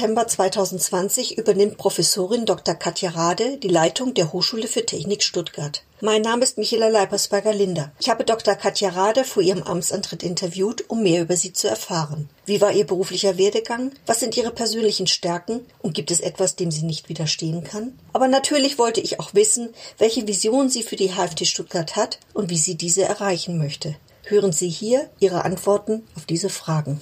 Am 1. September 2020 übernimmt Professorin Dr. Katja Rade die Leitung der Hochschule für Technik Stuttgart. Mein Name ist Michaela Leipersberger-Linder. Ich habe Dr. Katja Rade vor ihrem Amtsantritt interviewt, um mehr über sie zu erfahren. Wie war ihr beruflicher Werdegang? Was sind ihre persönlichen Stärken? Und gibt es etwas, dem sie nicht widerstehen kann? Aber natürlich wollte ich auch wissen, welche Vision sie für die HFT Stuttgart hat und wie sie diese erreichen möchte. Hören Sie hier ihre Antworten auf diese Fragen.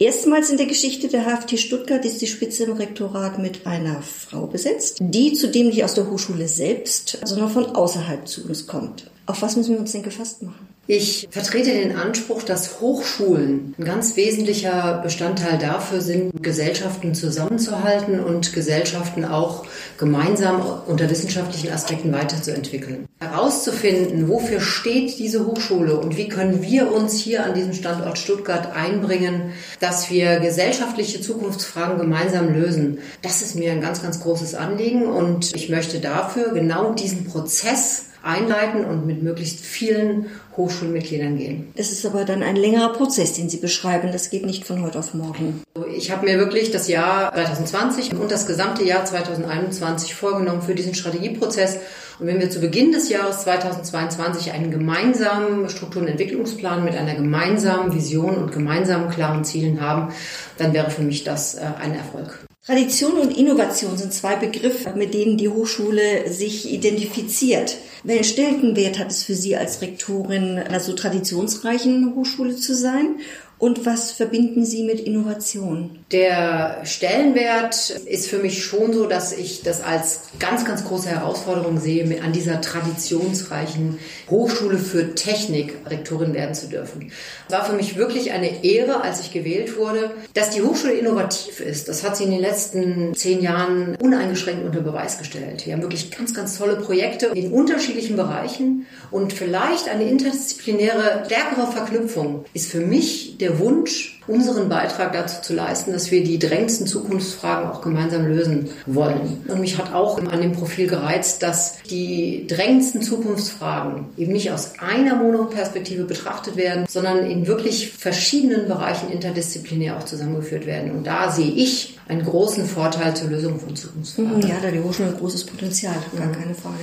Erstmals in der Geschichte der HFT Stuttgart ist die Spitze im Rektorat mit einer Frau besetzt, die zudem nicht aus der Hochschule selbst, sondern von außerhalb zu uns kommt. Auf was müssen wir uns denn gefasst machen? Ich vertrete den Anspruch, dass Hochschulen ein ganz wesentlicher Bestandteil dafür sind, Gesellschaften zusammenzuhalten und Gesellschaften auch gemeinsam unter wissenschaftlichen Aspekten weiterzuentwickeln. Herauszufinden, wofür steht diese Hochschule und wie können wir uns hier an diesem Standort Stuttgart einbringen, dass wir gesellschaftliche Zukunftsfragen gemeinsam lösen. Das ist mir ein ganz, ganz großes Anliegen und ich möchte dafür genau diesen Prozess einleiten und mit möglichst vielen Hochschulmitgliedern gehen. Das ist aber dann ein längerer Prozess, den Sie beschreiben. Das geht nicht von heute auf morgen. Ich habe mir wirklich das Jahr 2020 und das gesamte Jahr 2021 vorgenommen für diesen Strategieprozess. Und wenn wir zu Beginn des Jahres 2022 einen gemeinsamen Struktur- und Entwicklungsplan mit einer gemeinsamen Vision und gemeinsamen klaren Zielen haben, dann wäre für mich das äh, ein Erfolg. Tradition und Innovation sind zwei Begriffe, mit denen die Hochschule sich identifiziert. Welchen Stellenwert hat es für Sie als Rektorin einer so traditionsreichen Hochschule zu sein? Und was verbinden Sie mit Innovation? Der Stellenwert ist für mich schon so, dass ich das als ganz, ganz große Herausforderung sehe, an dieser traditionsreichen Hochschule für Technik Rektorin werden zu dürfen. Es war für mich wirklich eine Ehre, als ich gewählt wurde. Dass die Hochschule innovativ ist, das hat sie in den letzten zehn Jahren uneingeschränkt unter Beweis gestellt. Wir haben wirklich ganz, ganz tolle Projekte in unterschiedlichen Bereichen und vielleicht eine interdisziplinäre, stärkere Verknüpfung ist für mich der Wunsch, unseren Beitrag dazu zu leisten, dass wir die drängendsten Zukunftsfragen auch gemeinsam lösen wollen. Und mich hat auch an dem Profil gereizt, dass die drängendsten Zukunftsfragen eben nicht aus einer Monoperspektive betrachtet werden, sondern in wirklich verschiedenen Bereichen interdisziplinär auch zusammengeführt werden. Und da sehe ich einen großen Vorteil zur Lösung von Zukunftsfragen. Ja, da die Hochschule ein großes Potenzial, gar mhm. keine Frage.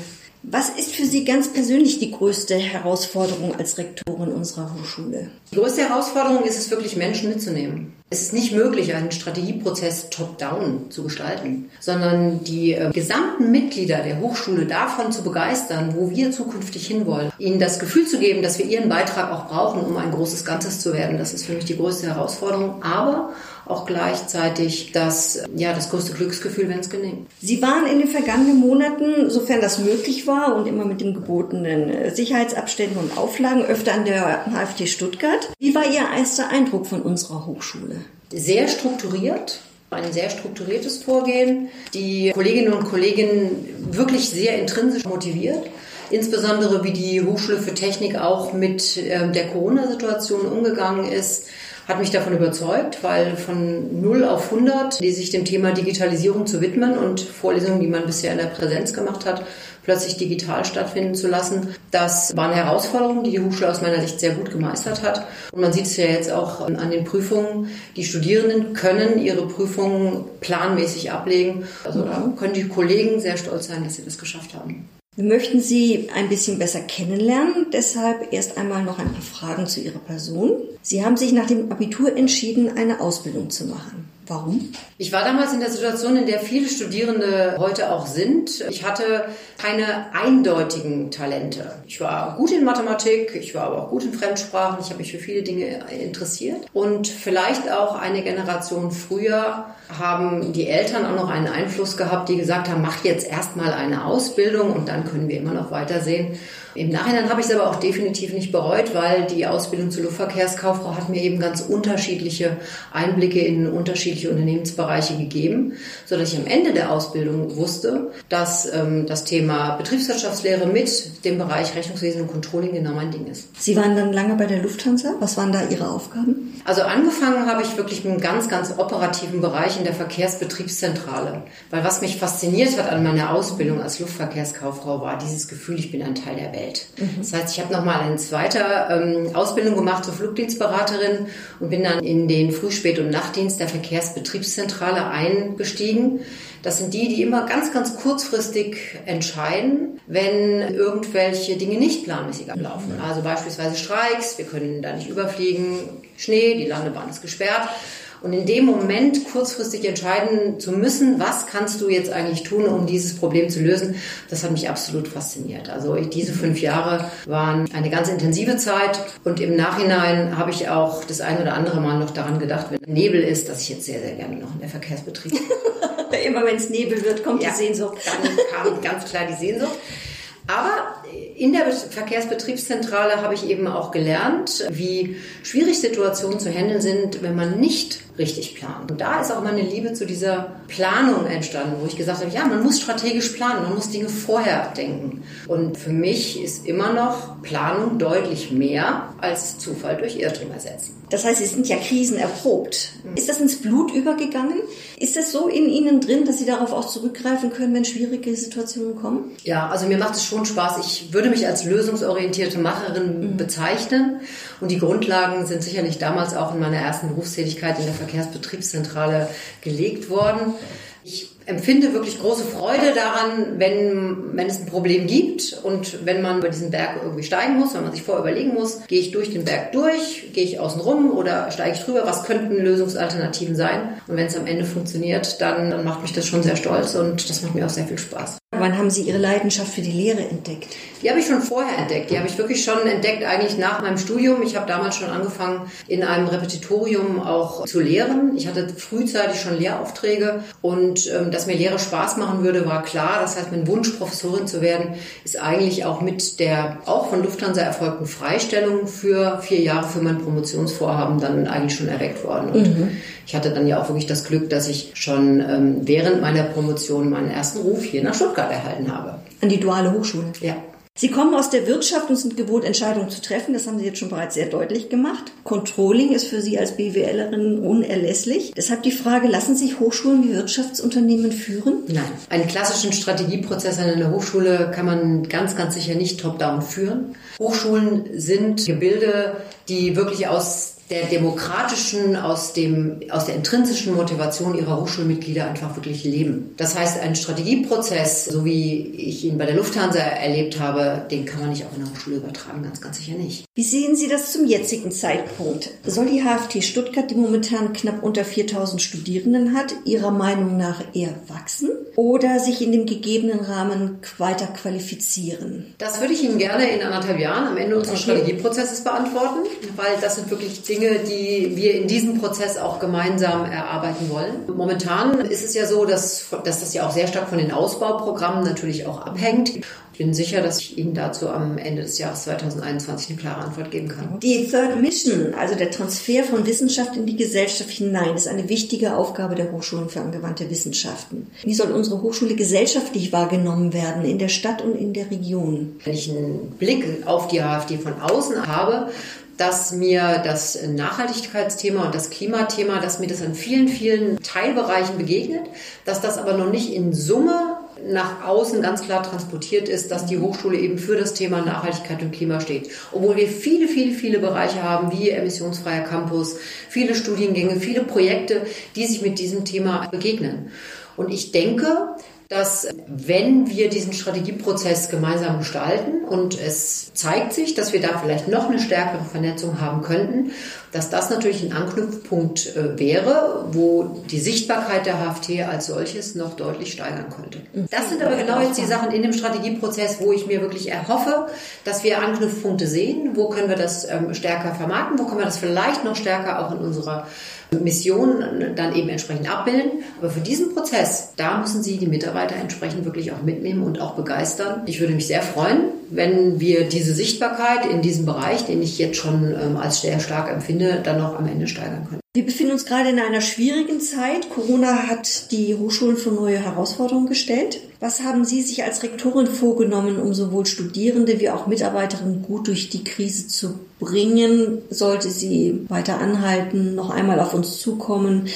Was ist für Sie ganz persönlich die größte Herausforderung als Rektorin unserer Hochschule? Die größte Herausforderung ist es wirklich, Menschen mitzunehmen. Es ist nicht möglich, einen Strategieprozess top-down zu gestalten, sondern die äh, gesamten Mitglieder der Hochschule davon zu begeistern, wo wir zukünftig hinwollen. Ihnen das Gefühl zu geben, dass wir ihren Beitrag auch brauchen, um ein großes Ganzes zu werden. Das ist für mich die größte Herausforderung. Aber auch gleichzeitig das, ja, das größte Glücksgefühl, wenn es gelingt. Sie waren in den vergangenen Monaten, sofern das möglich war und immer mit den gebotenen äh, Sicherheitsabständen und Auflagen, öfter an der HFT Stuttgart. Wie war Ihr erster Eindruck von unserer Hochschule? Sehr strukturiert, ein sehr strukturiertes Vorgehen. Die Kolleginnen und Kollegen wirklich sehr intrinsisch motiviert. Insbesondere wie die Hochschule für Technik auch mit ähm, der Corona-Situation umgegangen ist hat mich davon überzeugt, weil von 0 auf 100, die sich dem Thema Digitalisierung zu widmen und Vorlesungen, die man bisher in der Präsenz gemacht hat, plötzlich digital stattfinden zu lassen. Das war eine Herausforderung, die die Hochschule aus meiner Sicht sehr gut gemeistert hat. Und man sieht es ja jetzt auch an den Prüfungen. Die Studierenden können ihre Prüfungen planmäßig ablegen. Also da können die Kollegen sehr stolz sein, dass sie das geschafft haben. Wir möchten Sie ein bisschen besser kennenlernen, deshalb erst einmal noch ein paar Fragen zu Ihrer Person. Sie haben sich nach dem Abitur entschieden, eine Ausbildung zu machen. Warum? Ich war damals in der Situation, in der viele Studierende heute auch sind. Ich hatte keine eindeutigen Talente. Ich war gut in Mathematik, ich war aber auch gut in Fremdsprachen, ich habe mich für viele Dinge interessiert. Und vielleicht auch eine Generation früher haben die Eltern auch noch einen Einfluss gehabt, die gesagt haben, mach jetzt erstmal eine Ausbildung und dann können wir immer noch weitersehen. Im Nachhinein habe ich es aber auch definitiv nicht bereut, weil die Ausbildung zur Luftverkehrskauffrau hat mir eben ganz unterschiedliche Einblicke in unterschiedliche Unternehmensbereiche gegeben, so dass ich am Ende der Ausbildung wusste, dass ähm, das Thema Betriebswirtschaftslehre mit dem Bereich Rechnungswesen und Controlling genau mein Ding ist. Sie waren dann lange bei der Lufthansa. Was waren da Ihre Aufgaben? Also angefangen habe ich wirklich mit einem ganz, ganz operativen Bereich in der Verkehrsbetriebszentrale. Weil was mich fasziniert hat an meiner Ausbildung als Luftverkehrskauffrau war dieses Gefühl, ich bin ein Teil der Welt. Welt. Mhm. Das heißt, ich habe nochmal eine zweite ähm, Ausbildung gemacht zur Flugdienstberaterin und bin dann in den Früh-, Spät- und Nachtdienst der Verkehrs Verkehrsbetriebszentrale eingestiegen. Das sind die, die immer ganz, ganz kurzfristig entscheiden, wenn irgendwelche Dinge nicht planmäßig ablaufen. Also beispielsweise Streiks, wir können da nicht überfliegen, Schnee, die Landebahn ist gesperrt. Und in dem Moment kurzfristig entscheiden zu müssen, was kannst du jetzt eigentlich tun, um dieses Problem zu lösen, das hat mich absolut fasziniert. Also diese fünf Jahre waren eine ganz intensive Zeit und im Nachhinein habe ich auch das ein oder andere Mal noch daran gedacht, wenn Nebel ist, dass ich jetzt sehr, sehr gerne noch in der Verkehrsbetrieb. Immer wenn es Nebel wird, kommt ja, die Sehnsucht. Dann kam ganz klar die Sehnsucht. Aber in der Verkehrsbetriebszentrale habe ich eben auch gelernt, wie schwierig Situationen zu handeln sind, wenn man nicht richtig plant. Und da ist auch meine Liebe zu dieser Planung entstanden, wo ich gesagt habe, ja, man muss strategisch planen, man muss Dinge vorher denken. Und für mich ist immer noch Planung deutlich mehr als Zufall durch Irrtum ersetzen. Das heißt, Sie sind ja krisenerprobt. Ist das ins Blut übergegangen? Ist das so in Ihnen drin, dass Sie darauf auch zurückgreifen können, wenn schwierige Situationen kommen? Ja, also mir macht es schon Spaß. Ich würde mich als lösungsorientierte Macherin mhm. bezeichnen. Und die Grundlagen sind sicherlich damals auch in meiner ersten Berufstätigkeit in der Verkehrsbetriebszentrale gelegt worden. Ich empfinde wirklich große Freude daran, wenn, wenn es ein Problem gibt und wenn man über diesen Berg irgendwie steigen muss, wenn man sich vorher überlegen muss, gehe ich durch den Berg durch, gehe ich außen rum oder steige ich drüber, was könnten Lösungsalternativen sein? Und wenn es am Ende funktioniert, dann, dann macht mich das schon sehr stolz und das macht mir auch sehr viel Spaß. Wann haben Sie Ihre Leidenschaft für die Lehre entdeckt? Die habe ich schon vorher entdeckt. Die habe ich wirklich schon entdeckt eigentlich nach meinem Studium. Ich habe damals schon angefangen, in einem Repetitorium auch zu lehren. Ich hatte frühzeitig schon Lehraufträge und ähm, dass mir Lehre Spaß machen würde, war klar. Das heißt, mein Wunsch, Professorin zu werden, ist eigentlich auch mit der auch von Lufthansa erfolgten Freistellung für vier Jahre für mein Promotionsvorhaben dann eigentlich schon erweckt worden. Und mhm. Ich hatte dann ja auch wirklich das Glück, dass ich schon ähm, während meiner Promotion meinen ersten Ruf hier nach Stuttgart erhalten habe. An die duale Hochschule? Ja. Sie kommen aus der Wirtschaft und sind gewohnt, Entscheidungen zu treffen. Das haben Sie jetzt schon bereits sehr deutlich gemacht. Controlling ist für Sie als BWLerin unerlässlich. Deshalb die Frage, lassen sich Hochschulen wie Wirtschaftsunternehmen führen? Nein. Einen klassischen Strategieprozess an einer Hochschule kann man ganz, ganz sicher nicht top-down führen. Hochschulen sind Gebilde, die wirklich aus der demokratischen, aus, dem, aus der intrinsischen Motivation ihrer Hochschulmitglieder einfach wirklich leben. Das heißt, ein Strategieprozess, so wie ich ihn bei der Lufthansa erlebt habe, den kann man nicht auf eine Hochschule übertragen, ganz, ganz sicher nicht. Wie sehen Sie das zum jetzigen Zeitpunkt? Soll die HFT Stuttgart, die momentan knapp unter 4000 Studierenden hat, Ihrer Meinung nach eher wachsen oder sich in dem gegebenen Rahmen weiter qualifizieren? Das würde ich Ihnen gerne in anderthalb Jahren am Ende unseres okay. Strategieprozesses beantworten, weil das sind wirklich Dinge, die wir in diesem Prozess auch gemeinsam erarbeiten wollen. Momentan ist es ja so, dass, dass das ja auch sehr stark von den Ausbauprogrammen natürlich auch abhängt. Ich bin sicher, dass ich Ihnen dazu am Ende des Jahres 2021 eine klare Antwort geben kann. Die Third Mission, also der Transfer von Wissenschaft in die Gesellschaft hinein, ist eine wichtige Aufgabe der Hochschulen für angewandte Wissenschaften. Wie soll unsere Hochschule gesellschaftlich wahrgenommen werden, in der Stadt und in der Region? Wenn ich einen Blick auf die AfD von außen habe, dass mir das Nachhaltigkeitsthema und das Klimathema, dass mir das in vielen, vielen Teilbereichen begegnet, dass das aber noch nicht in Summe nach außen ganz klar transportiert ist, dass die Hochschule eben für das Thema Nachhaltigkeit und Klima steht. Obwohl wir viele, viele, viele Bereiche haben, wie emissionsfreier Campus, viele Studiengänge, viele Projekte, die sich mit diesem Thema begegnen. Und ich denke, dass wenn wir diesen Strategieprozess gemeinsam gestalten und es zeigt sich, dass wir da vielleicht noch eine stärkere Vernetzung haben könnten, dass das natürlich ein Anknüpfpunkt äh, wäre, wo die Sichtbarkeit der HFT als solches noch deutlich steigern könnte. Mhm. Das sind aber genau jetzt die Sachen in dem Strategieprozess, wo ich mir wirklich erhoffe, dass wir Anknüpfpunkte sehen. Wo können wir das ähm, stärker vermarkten? Wo können wir das vielleicht noch stärker auch in unserer Mission dann eben entsprechend abbilden. Aber für diesen Prozess, da müssen Sie die Mitarbeiter entsprechend wirklich auch mitnehmen und auch begeistern. Ich würde mich sehr freuen, wenn wir diese Sichtbarkeit in diesem Bereich, den ich jetzt schon ähm, als sehr stark empfinde, dann noch am Ende steigern können. Wir befinden uns gerade in einer schwierigen Zeit. Corona hat die Hochschulen vor neue Herausforderungen gestellt. Was haben Sie sich als Rektorin vorgenommen, um sowohl Studierende wie auch Mitarbeiterinnen gut durch die Krise zu bringen? Sollte sie weiter anhalten, noch einmal auf uns zukommen?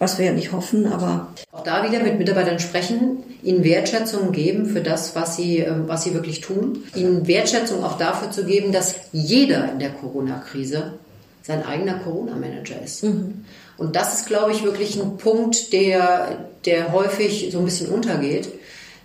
was wir ja nicht hoffen, aber. Auch da wieder mit Mitarbeitern sprechen, ihnen Wertschätzung geben für das, was sie, ähm, was sie wirklich tun, ihnen Wertschätzung auch dafür zu geben, dass jeder in der Corona-Krise sein eigener Corona-Manager ist. Mhm. Und das ist, glaube ich, wirklich ein Punkt, der, der häufig so ein bisschen untergeht,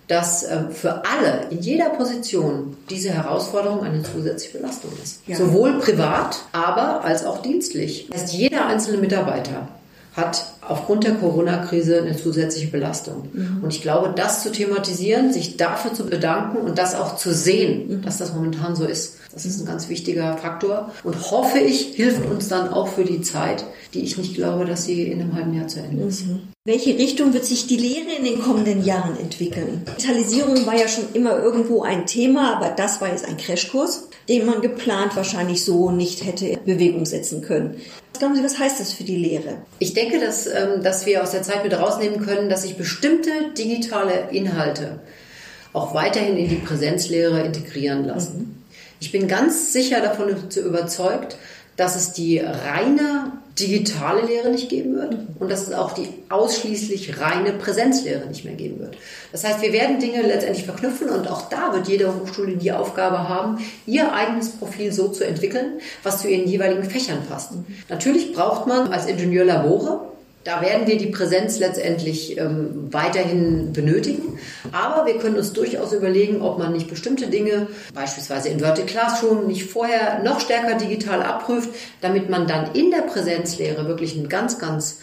dass äh, für alle in jeder Position diese Herausforderung eine zusätzliche Belastung ist. Ja. Sowohl privat, aber als auch dienstlich. Das heißt, jeder einzelne Mitarbeiter hat aufgrund der Corona-Krise eine zusätzliche Belastung. Mhm. Und ich glaube, das zu thematisieren, sich dafür zu bedanken und das auch zu sehen, mhm. dass das momentan so ist, das ist ein ganz wichtiger Faktor und hoffe ich, hilft uns dann auch für die Zeit, die ich nicht glaube, dass sie in einem halben Jahr zu Ende ist. Mhm. Welche Richtung wird sich die Lehre in den kommenden Jahren entwickeln? Digitalisierung war ja schon immer irgendwo ein Thema, aber das war jetzt ein Crashkurs, den man geplant wahrscheinlich so nicht hätte in Bewegung setzen können. Was glauben Sie, was heißt das für die Lehre? Ich denke, dass, ähm, dass wir aus der Zeit mit rausnehmen können, dass sich bestimmte digitale Inhalte auch weiterhin in die Präsenzlehre integrieren lassen. Mhm. Ich bin ganz sicher davon überzeugt, dass es die reine digitale Lehre nicht geben wird und dass es auch die ausschließlich reine Präsenzlehre nicht mehr geben wird. Das heißt, wir werden Dinge letztendlich verknüpfen und auch da wird jede Hochschule die Aufgabe haben, ihr eigenes Profil so zu entwickeln, was zu ihren jeweiligen Fächern passt. Natürlich braucht man als Ingenieur Labore, da werden wir die Präsenz letztendlich ähm, weiterhin benötigen. Aber wir können uns durchaus überlegen, ob man nicht bestimmte Dinge, beispielsweise Inverted Classroom, nicht vorher noch stärker digital abprüft, damit man dann in der Präsenzlehre wirklich einen ganz, ganz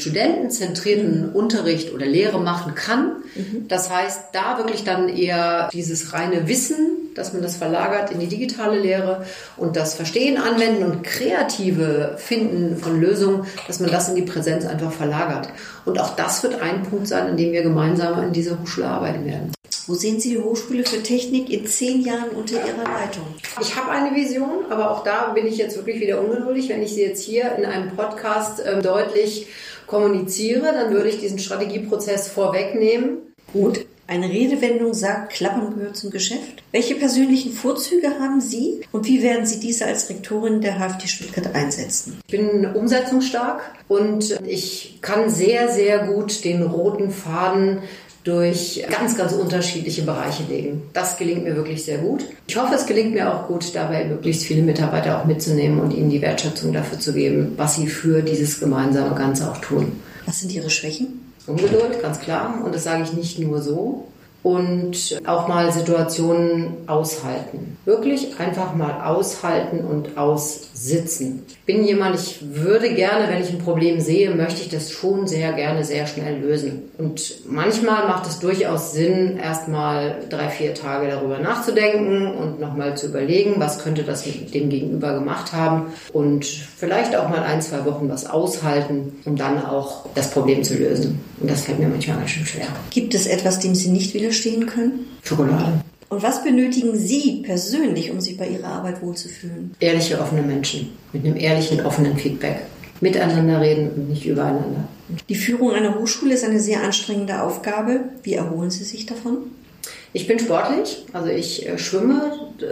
studentenzentrierten Unterricht oder Lehre machen kann. Mhm. Das heißt, da wirklich dann eher dieses reine Wissen dass man das verlagert in die digitale Lehre und das Verstehen, Anwenden und kreative Finden von Lösungen, dass man das in die Präsenz einfach verlagert. Und auch das wird ein Punkt sein, an dem wir gemeinsam an dieser Hochschule arbeiten werden. Wo sehen Sie die Hochschule für Technik in zehn Jahren unter Ihrer Leitung? Ich habe eine Vision, aber auch da bin ich jetzt wirklich wieder ungeduldig. Wenn ich sie jetzt hier in einem Podcast äh, deutlich kommuniziere, dann würde ich diesen Strategieprozess vorwegnehmen. Gut. Eine Redewendung sagt, Klappern gehört zum Geschäft. Welche persönlichen Vorzüge haben Sie und wie werden Sie diese als Rektorin der HFT Stuttgart einsetzen? Ich bin umsetzungsstark und ich kann sehr, sehr gut den roten Faden durch ganz, ganz unterschiedliche Bereiche legen. Das gelingt mir wirklich sehr gut. Ich hoffe, es gelingt mir auch gut, dabei möglichst viele Mitarbeiter auch mitzunehmen und ihnen die Wertschätzung dafür zu geben, was sie für dieses gemeinsame Ganze auch tun. Was sind Ihre Schwächen? Ungeduld, ganz klar. Und das sage ich nicht nur so. Und auch mal Situationen aushalten. Wirklich einfach mal aushalten und aussitzen. Ich bin jemand, ich würde gerne, wenn ich ein Problem sehe, möchte ich das schon sehr gerne sehr schnell lösen. Und manchmal macht es durchaus Sinn, erstmal drei, vier Tage darüber nachzudenken und nochmal zu überlegen, was könnte das mit dem Gegenüber gemacht haben und vielleicht auch mal ein, zwei Wochen was aushalten, um dann auch das Problem zu lösen. Und das fällt mir manchmal ganz schön schwer. Gibt es etwas, dem Sie nicht widerstehen können? Schokolade. Und was benötigen Sie persönlich, um sich bei Ihrer Arbeit wohlzufühlen? Ehrliche, offene Menschen mit einem ehrlichen, offenen Feedback. Miteinander reden und nicht übereinander. Die Führung einer Hochschule ist eine sehr anstrengende Aufgabe. Wie erholen Sie sich davon? Ich bin sportlich, also ich äh, schwimme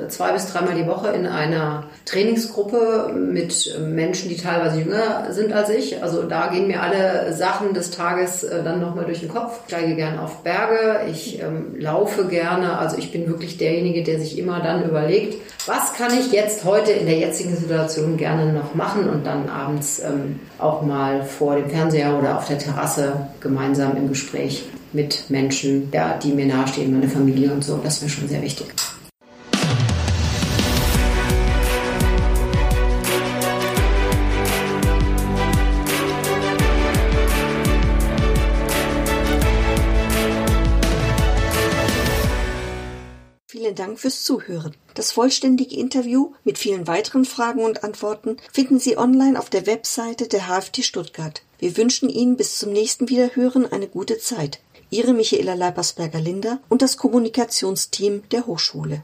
zwei bis dreimal die Woche in einer Trainingsgruppe mit Menschen, die teilweise jünger sind als ich. Also da gehen mir alle Sachen des Tages äh, dann nochmal durch den Kopf. Ich steige gerne auf Berge, ich ähm, laufe gerne. Also ich bin wirklich derjenige, der sich immer dann überlegt, was kann ich jetzt heute in der jetzigen Situation gerne noch machen und dann abends ähm, auch mal vor dem Fernseher oder auf der Terrasse gemeinsam im Gespräch mit Menschen, ja, die mir nahestehen, meine Familie und so. Das ist mir schon sehr wichtig. Vielen Dank fürs Zuhören. Das vollständige Interview mit vielen weiteren Fragen und Antworten finden Sie online auf der Webseite der HFT Stuttgart. Wir wünschen Ihnen bis zum nächsten Wiederhören eine gute Zeit. Ihre Michaela Leipersberger-Linder und das Kommunikationsteam der Hochschule.